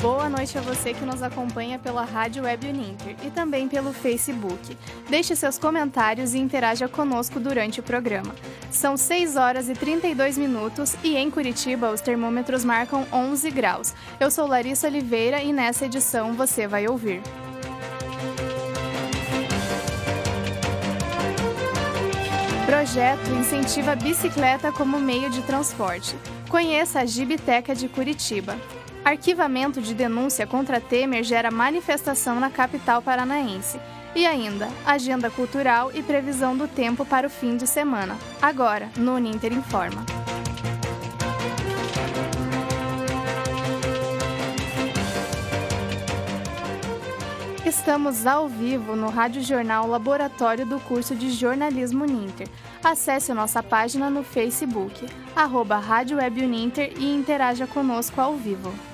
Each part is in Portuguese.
Boa noite a você que nos acompanha pela Rádio Web Uninter e também pelo Facebook. Deixe seus comentários e interaja conosco durante o programa. São 6 horas e 32 minutos e em Curitiba os termômetros marcam 11 graus. Eu sou Larissa Oliveira e nessa edição você vai ouvir. Projeto incentiva a bicicleta como meio de transporte. Conheça a Gibiteca de Curitiba. Arquivamento de denúncia contra Temer gera manifestação na capital paranaense. E ainda, agenda cultural e previsão do tempo para o fim de semana. Agora, no Uninter Informa. Estamos ao vivo no Rádio Jornal Laboratório do curso de Jornalismo Uninter. Acesse nossa página no Facebook, arroba Rádio Web Uninter e interaja conosco ao vivo.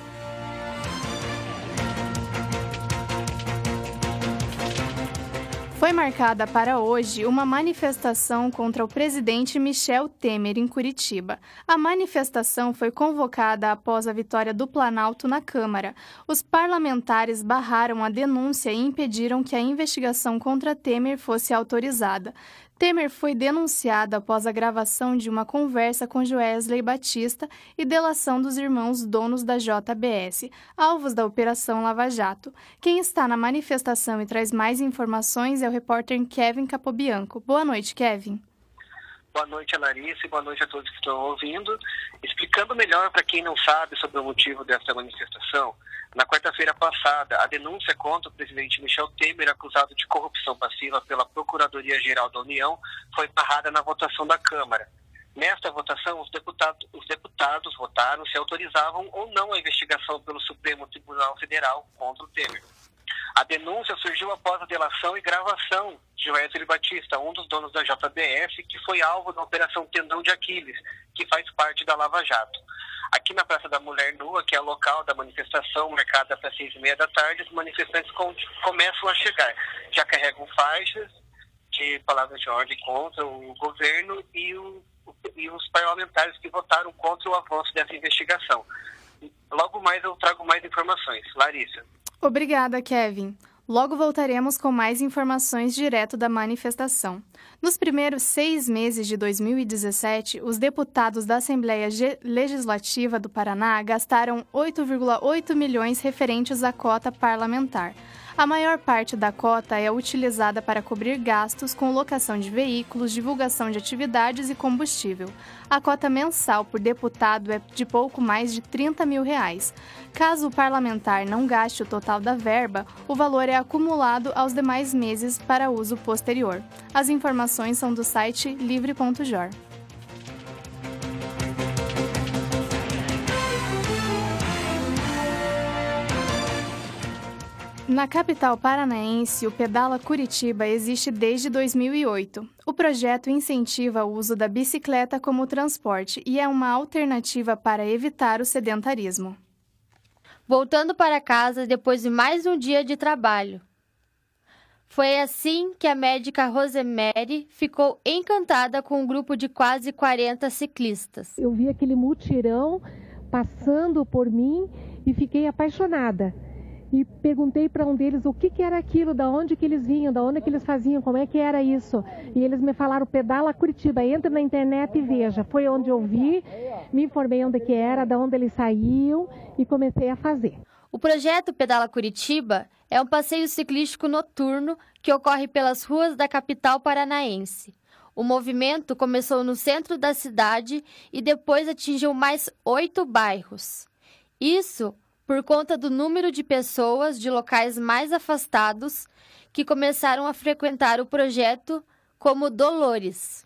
Foi marcada para hoje uma manifestação contra o presidente Michel Temer em Curitiba. A manifestação foi convocada após a vitória do Planalto na Câmara. Os parlamentares barraram a denúncia e impediram que a investigação contra Temer fosse autorizada. Temer foi denunciado após a gravação de uma conversa com Joesley Batista e delação dos irmãos donos da JBS, alvos da Operação Lava Jato. Quem está na manifestação e traz mais informações é o repórter Kevin Capobianco. Boa noite, Kevin. Boa noite, Larissa, e boa noite a todos que estão ouvindo. Explicando melhor para quem não sabe sobre o motivo dessa manifestação, na quarta-feira passada, a denúncia contra o presidente Michel Temer, acusado de corrupção passiva pela Procuradoria-Geral da União, foi barrada na votação da Câmara. Nesta votação, os deputados, os deputados votaram se autorizavam ou não a investigação pelo Supremo Tribunal Federal contra o Temer. A denúncia surgiu após a delação e gravação de Wesley Batista, um dos donos da JBS, que foi alvo da Operação Tendão de Aquiles, que faz parte da Lava Jato. Aqui na Praça da Mulher Nua, que é o local da manifestação, marcada para seis e meia da tarde, os manifestantes com, começam a chegar. Já carregam faixas de palavras de ordem contra o governo e, o, e os parlamentares que votaram contra o avanço dessa investigação. Logo mais eu trago mais informações. Larissa. Obrigada, Kevin. Logo voltaremos com mais informações direto da manifestação. Nos primeiros seis meses de 2017, os deputados da Assembleia Legislativa do Paraná gastaram 8,8 milhões referentes à cota parlamentar. A maior parte da cota é utilizada para cobrir gastos com locação de veículos, divulgação de atividades e combustível. A cota mensal por deputado é de pouco mais de 30 mil reais. Caso o parlamentar não gaste o total da verba, o valor é acumulado aos demais meses para uso posterior. As informações são do site livre.jor. Na capital paranaense, o Pedala Curitiba existe desde 2008. O projeto incentiva o uso da bicicleta como transporte e é uma alternativa para evitar o sedentarismo. Voltando para casa depois de mais um dia de trabalho. Foi assim que a médica Rosemary ficou encantada com um grupo de quase 40 ciclistas. Eu vi aquele mutirão passando por mim e fiquei apaixonada e perguntei para um deles o que, que era aquilo, da onde que eles vinham, da onde que eles faziam, como é que era isso. E eles me falaram, pedala Curitiba, entra na internet e veja. Foi onde eu vi, me informei onde que era, da onde eles saíam e comecei a fazer. O projeto Pedala Curitiba é um passeio ciclístico noturno que ocorre pelas ruas da capital paranaense. O movimento começou no centro da cidade e depois atingiu mais oito bairros. Isso por conta do número de pessoas de locais mais afastados que começaram a frequentar o projeto, como Dolores.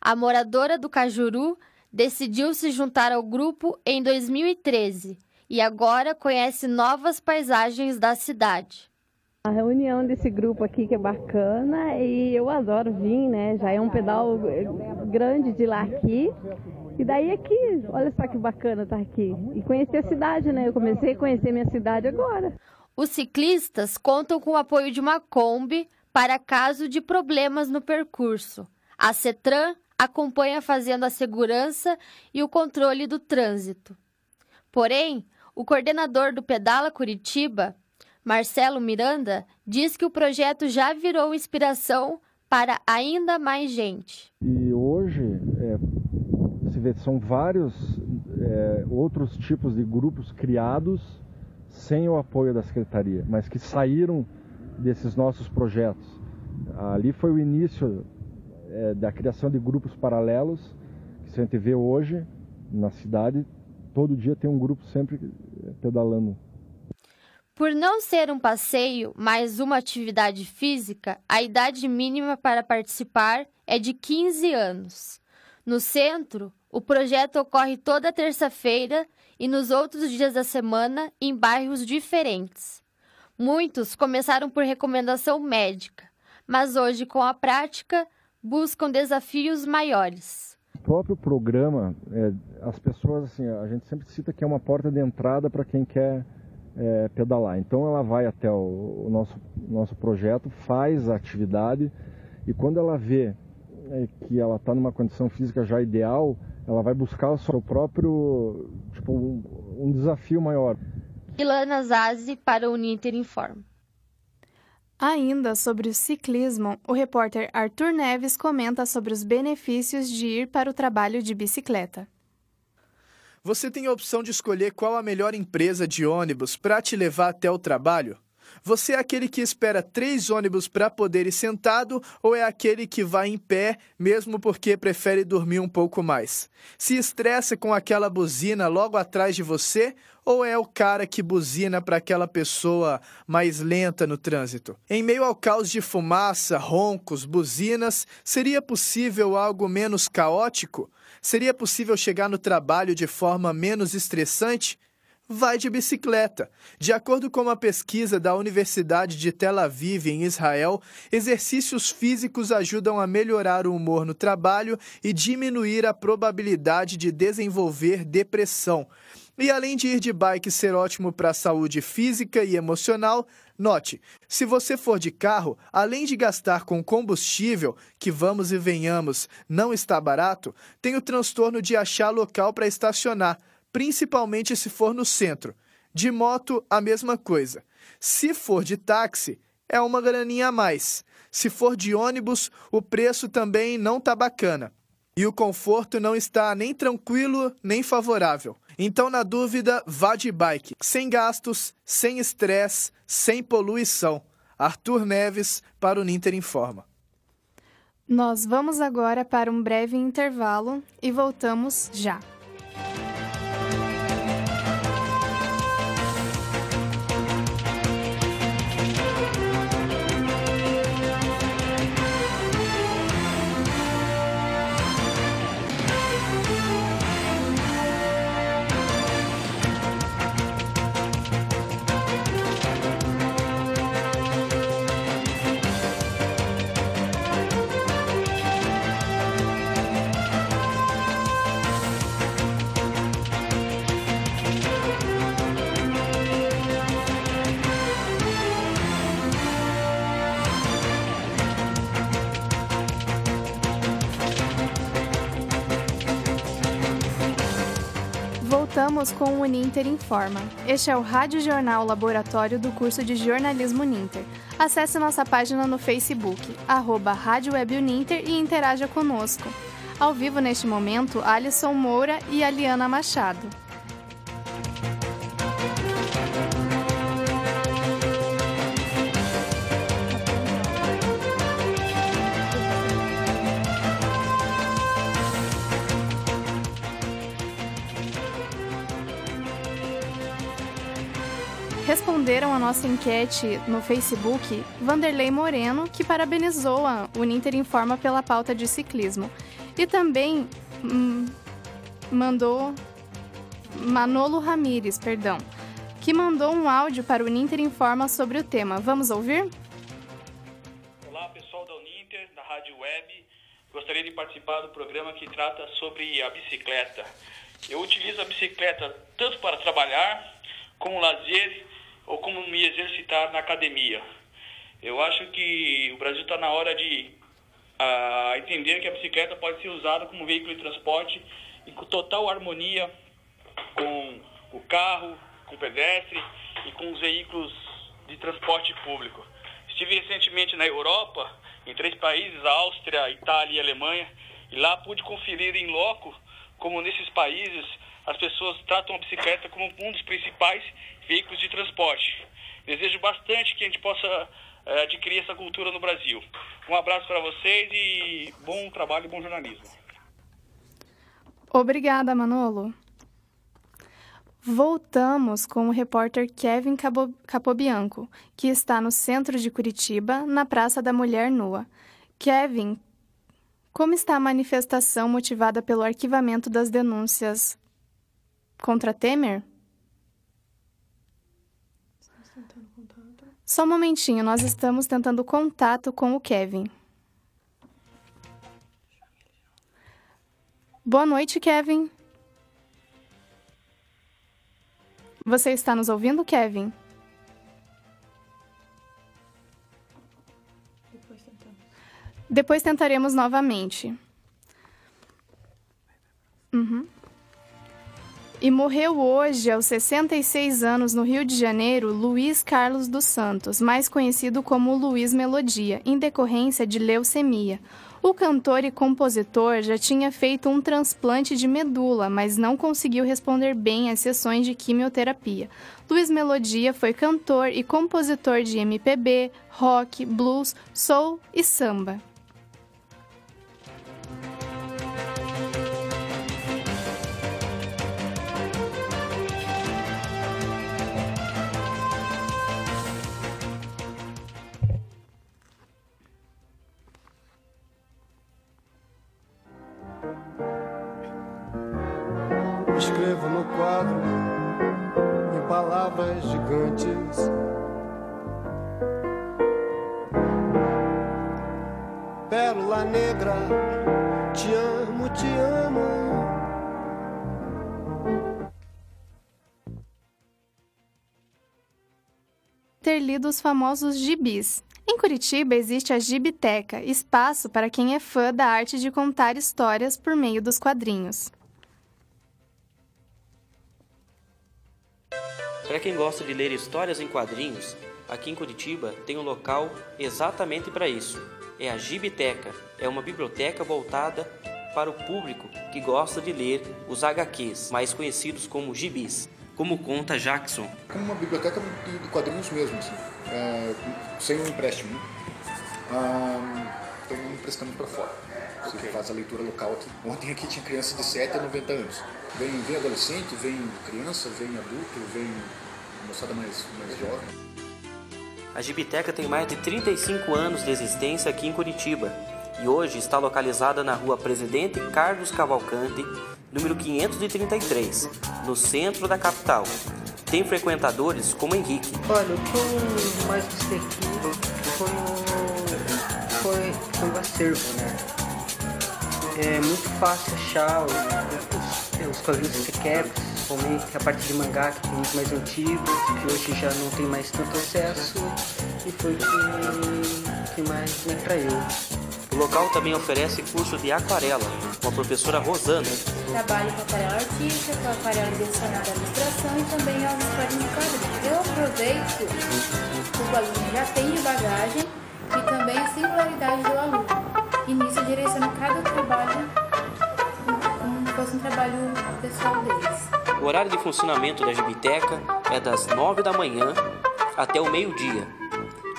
A moradora do Cajuru decidiu se juntar ao grupo em 2013 e agora conhece novas paisagens da cidade. A reunião desse grupo aqui que é bacana e eu adoro vir, né? Já é um pedal grande de lá aqui e daí aqui, olha só que bacana estar tá aqui. E conhecer a cidade, né? Eu comecei a conhecer minha cidade agora. Os ciclistas contam com o apoio de uma Kombi para caso de problemas no percurso. A Cetran acompanha fazendo a segurança e o controle do trânsito. Porém, O coordenador do Pedala Curitiba, Marcelo Miranda, diz que o projeto já virou inspiração para ainda mais gente. E é, são vários é, outros tipos de grupos criados sem o apoio da secretaria, mas que saíram desses nossos projetos. Ali foi o início é, da criação de grupos paralelos, que a gente vê hoje na cidade, todo dia tem um grupo sempre pedalando. Por não ser um passeio, mas uma atividade física, a idade mínima para participar é de 15 anos. No centro, o projeto ocorre toda terça-feira e nos outros dias da semana em bairros diferentes. Muitos começaram por recomendação médica, mas hoje, com a prática, buscam desafios maiores. O próprio programa, é, as pessoas, assim, a gente sempre cita que é uma porta de entrada para quem quer é, pedalar. Então ela vai até o, o, nosso, nosso projeto, faz a atividade e quando ela vê que ela está numa condição física já ideal, ela vai buscar o seu próprio, tipo, um, um desafio maior. Ilana Zazi para o Ninter Informa. Ainda sobre o ciclismo, o repórter Arthur Neves comenta sobre os benefícios de ir para o trabalho de bicicleta. Você tem a opção de escolher qual a melhor empresa de ônibus para te levar até o trabalho? Você é aquele que espera três ônibus para poder ir sentado ou é aquele que vai em pé, mesmo porque prefere dormir um pouco mais? Se estressa com aquela buzina logo atrás de você ou é o cara que buzina para aquela pessoa mais lenta no trânsito? Em meio ao caos de fumaça, roncos, buzinas, seria possível algo menos caótico? Seria possível chegar no trabalho de forma menos estressante? Vai de bicicleta. De acordo com uma pesquisa da Universidade de Tel Aviv, em Israel, exercícios físicos ajudam a melhorar o humor no trabalho e diminuir a probabilidade de desenvolver depressão. E além de ir de bike ser ótimo para a saúde física e emocional, note: se você for de carro, além de gastar com combustível, que vamos e venhamos não está barato, tem o transtorno de achar local para estacionar, principalmente se for no centro. De moto, a mesma coisa. Se for de táxi, é uma graninha a mais. Se for de ônibus, o preço também não tá bacana. E o conforto não está nem tranquilo nem favorável. Então, na dúvida, vá de bike, sem gastos, sem estresse, sem poluição. Arthur Neves para o Ninter Informa. Nós vamos agora para um breve intervalo e voltamos já. Voltamos com o Uninter Informa. Este é o Rádio Jornal Laboratório do curso de Jornalismo Uninter. Acesse nossa página no Facebook, arroba Rádio Web Uninter e interaja conosco. Ao vivo neste momento, Alisson Moura e Aliana Machado. Responderam a nossa enquete no Facebook Vanderlei Moreno, que parabenizou a Uninter Informa pela pauta de ciclismo. E também hum, mandou Manolo Ramires, perdão, que mandou um áudio para o Uninter Informa sobre o tema. Vamos ouvir? Olá, pessoal da Uninter, da Rádio Web. Gostaria de participar do programa que trata sobre a bicicleta. Eu utilizo a bicicleta tanto para trabalhar como lazer ou como me exercitar na academia. Eu acho que o Brasil está na hora de entender que a bicicleta pode ser usada como veículo de transporte e com total harmonia com o carro, com pedestre e com os veículos de transporte público. Estive recentemente na Europa, em três países, Áustria, Itália e Alemanha, e lá pude conferir em loco como nesses países as pessoas tratam a bicicleta como um dos principais veículos de transporte. Desejo bastante que a gente possa é, adquirir essa cultura no Brasil. Um abraço para vocês e bom trabalho e bom jornalismo. Obrigada, Manolo. Voltamos com o repórter Kevin Capobianco, que está no centro de Curitiba, na Praça da Mulher Nua. Kevin, como está a manifestação motivada pelo arquivamento das denúncias contra Temer? Só um momentinho, nós estamos tentando contato com o Kevin. Boa noite, Kevin. Você está nos ouvindo, Kevin? Depois, tentaremos novamente. Uhum. E morreu hoje, aos 66 anos, no Rio de Janeiro, Luiz Carlos dos Santos, mais conhecido como Luiz Melodia, em decorrência de leucemia. O cantor e compositor já tinha feito um transplante de medula, mas não conseguiu responder bem às sessões de quimioterapia. Luiz Melodia foi cantor e compositor de MPB, rock, blues, soul e samba. Palavras gigantes. Pérola negra, te amo, te amo. Ter lido os famosos gibis. Em Curitiba existe a Gibiteca, espaço para quem é fã da arte de contar histórias por meio dos quadrinhos. Para quem gosta de ler histórias em quadrinhos, aqui em Curitiba tem um local exatamente para isso. É a Gibiteca. É uma biblioteca voltada para o público que gosta de ler os HQs, mais conhecidos como gibis. Como conta Jackson. Como uma biblioteca de quadrinhos mesmo, assim, é, sem um empréstimo. Ah, então emprestamos para fora. Você okay. faz a leitura local aqui. Ontem aqui tinha criança de 7 a 90 anos. Vem, vem adolescente, vem criança, vem adulto, vem moçada mais, mais jovem. A Gibiteca tem mais de 35 anos de existência aqui em Curitiba e hoje está localizada na rua Presidente Carlos Cavalcante, número 533, no centro da capital. Tem frequentadores como Henrique. Olha, o que eu mais gostei aqui foi o, foi, foi o acervo, né? É muito fácil achar os, os, os quadrinhos que você quer, principalmente a parte de mangá, que tem muito mais antigos, que hoje já não tem mais tanto acesso, e foi o que, que mais me atraiu. O local também oferece curso de aquarela, com a professora Rosana. Trabalho com aquarela artística, com aquarela direcionada à ilustração e também aos quadrinhos de quadrinhos. Eu aproveito que o aluno já tem de bagagem e também a singularidade do aluno e nisso direciono cada pessoal deles. O horário de funcionamento da Gibiteca é das 9 da manhã até o meio-dia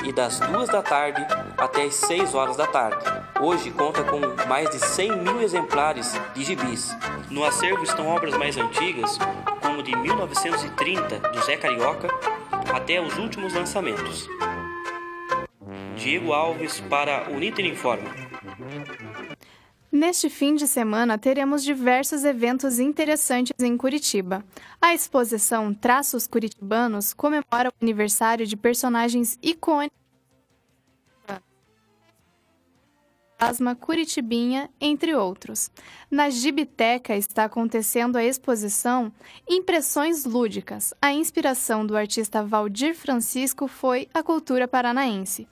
e das 2 da tarde até as 6 horas da tarde. Hoje conta com mais de 100 mil exemplares de gibis. No acervo estão obras mais antigas, como de 1930 do Zé Carioca até os últimos lançamentos. Diego Alves para o Niter Informa. Neste fim de semana, teremos diversos eventos interessantes em Curitiba. A exposição Traços Curitibanos comemora o aniversário de personagens icônicos Asma Curitibinha, entre outros. Na Gibiteca está acontecendo a exposição Impressões Lúdicas. A inspiração do artista Valdir Francisco foi a cultura paranaense.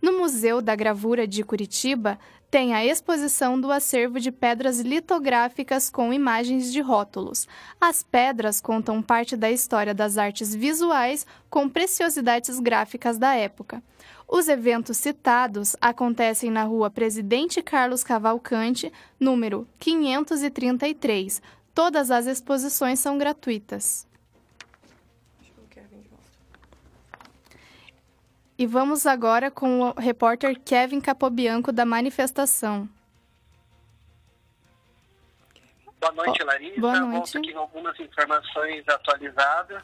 No Museu da Gravura de Curitiba tem a exposição do acervo de pedras litográficas com imagens de rótulos. As pedras contam parte da história das artes visuais com preciosidades gráficas da época. Os eventos citados acontecem na rua Presidente Carlos Cavalcante, número 533. Todas as exposições são gratuitas. E vamos agora com o repórter Kevin Capobianco da manifestação. Boa noite, Larissa. Boa noite. Volto aqui algumas informações atualizadas.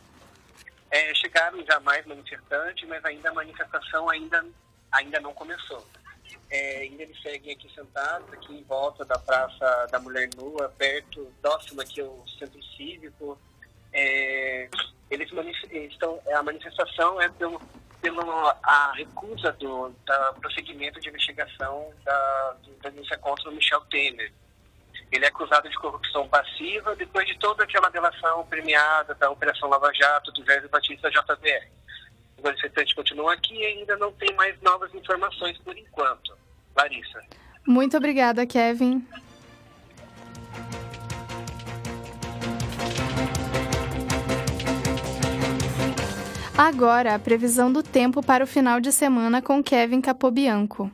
É, chegaram já mais manifestantes, mas ainda a manifestação ainda, ainda não começou. É, ainda eles seguem aqui sentados, aqui em volta da Praça da Mulher Nua, perto, próximo aqui ao Centro Cívico. É, eles estão, a manifestação é pelo, pela recusa do da prosseguimento de investigação da, da denúncia contra o Michel Temer. Ele é acusado de corrupção passiva depois de toda aquela delação premiada da Operação Lava Jato, do José Batista JBR. Os manifestantes continuam aqui e ainda não tem mais novas informações por enquanto. Larissa. Muito obrigada, Kevin. Agora, a previsão do tempo para o final de semana com Kevin Capobianco.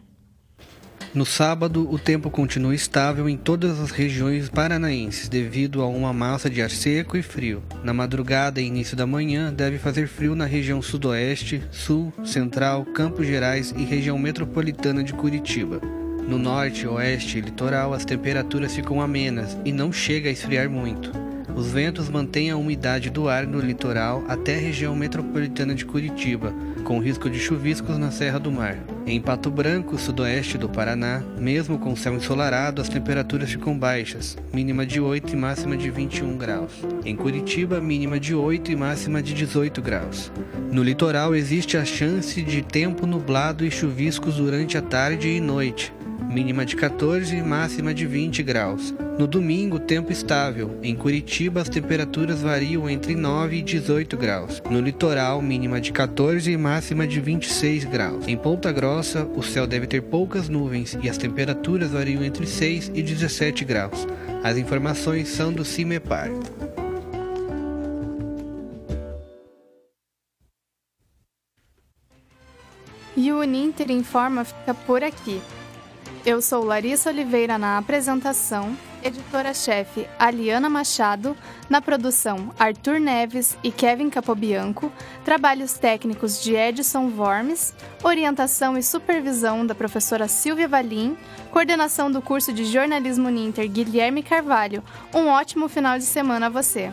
No sábado, o tempo continua estável em todas as regiões paranaenses devido a uma massa de ar seco e frio. Na madrugada e início da manhã, deve fazer frio na região sudoeste, sul, central, Campos Gerais e região metropolitana de Curitiba. No norte, oeste e litoral, as temperaturas ficam amenas e não chega a esfriar muito. Os ventos mantêm a umidade do ar no litoral até a região metropolitana de Curitiba, com risco de chuviscos na Serra do Mar. Em Pato Branco, sudoeste do Paraná, mesmo com céu ensolarado, as temperaturas ficam baixas, mínima de 8 e máxima de 21 graus. Em Curitiba, mínima de 8 e máxima de 18 graus. No litoral existe a chance de tempo nublado e chuviscos durante a tarde e noite, mínima de 14 e máxima de 20 graus. No domingo, tempo estável. Em Curitiba, as temperaturas variam entre 9 e 18 graus. No litoral, mínima de 14 e máxima de 26 graus. Em Ponta Grossa, o céu deve ter poucas nuvens e as temperaturas variam entre 6 e 17 graus. As informações são do CIMEPAR. E o Uninter Informa fica por aqui. Eu sou Larissa Oliveira na apresentação, editora-chefe Aliana Machado, na produção Arthur Neves e Kevin Capobianco, trabalhos técnicos de Edson Vormes, orientação e supervisão da professora Silvia Valim, coordenação do curso de jornalismo Ninter Guilherme Carvalho. Um ótimo final de semana a você!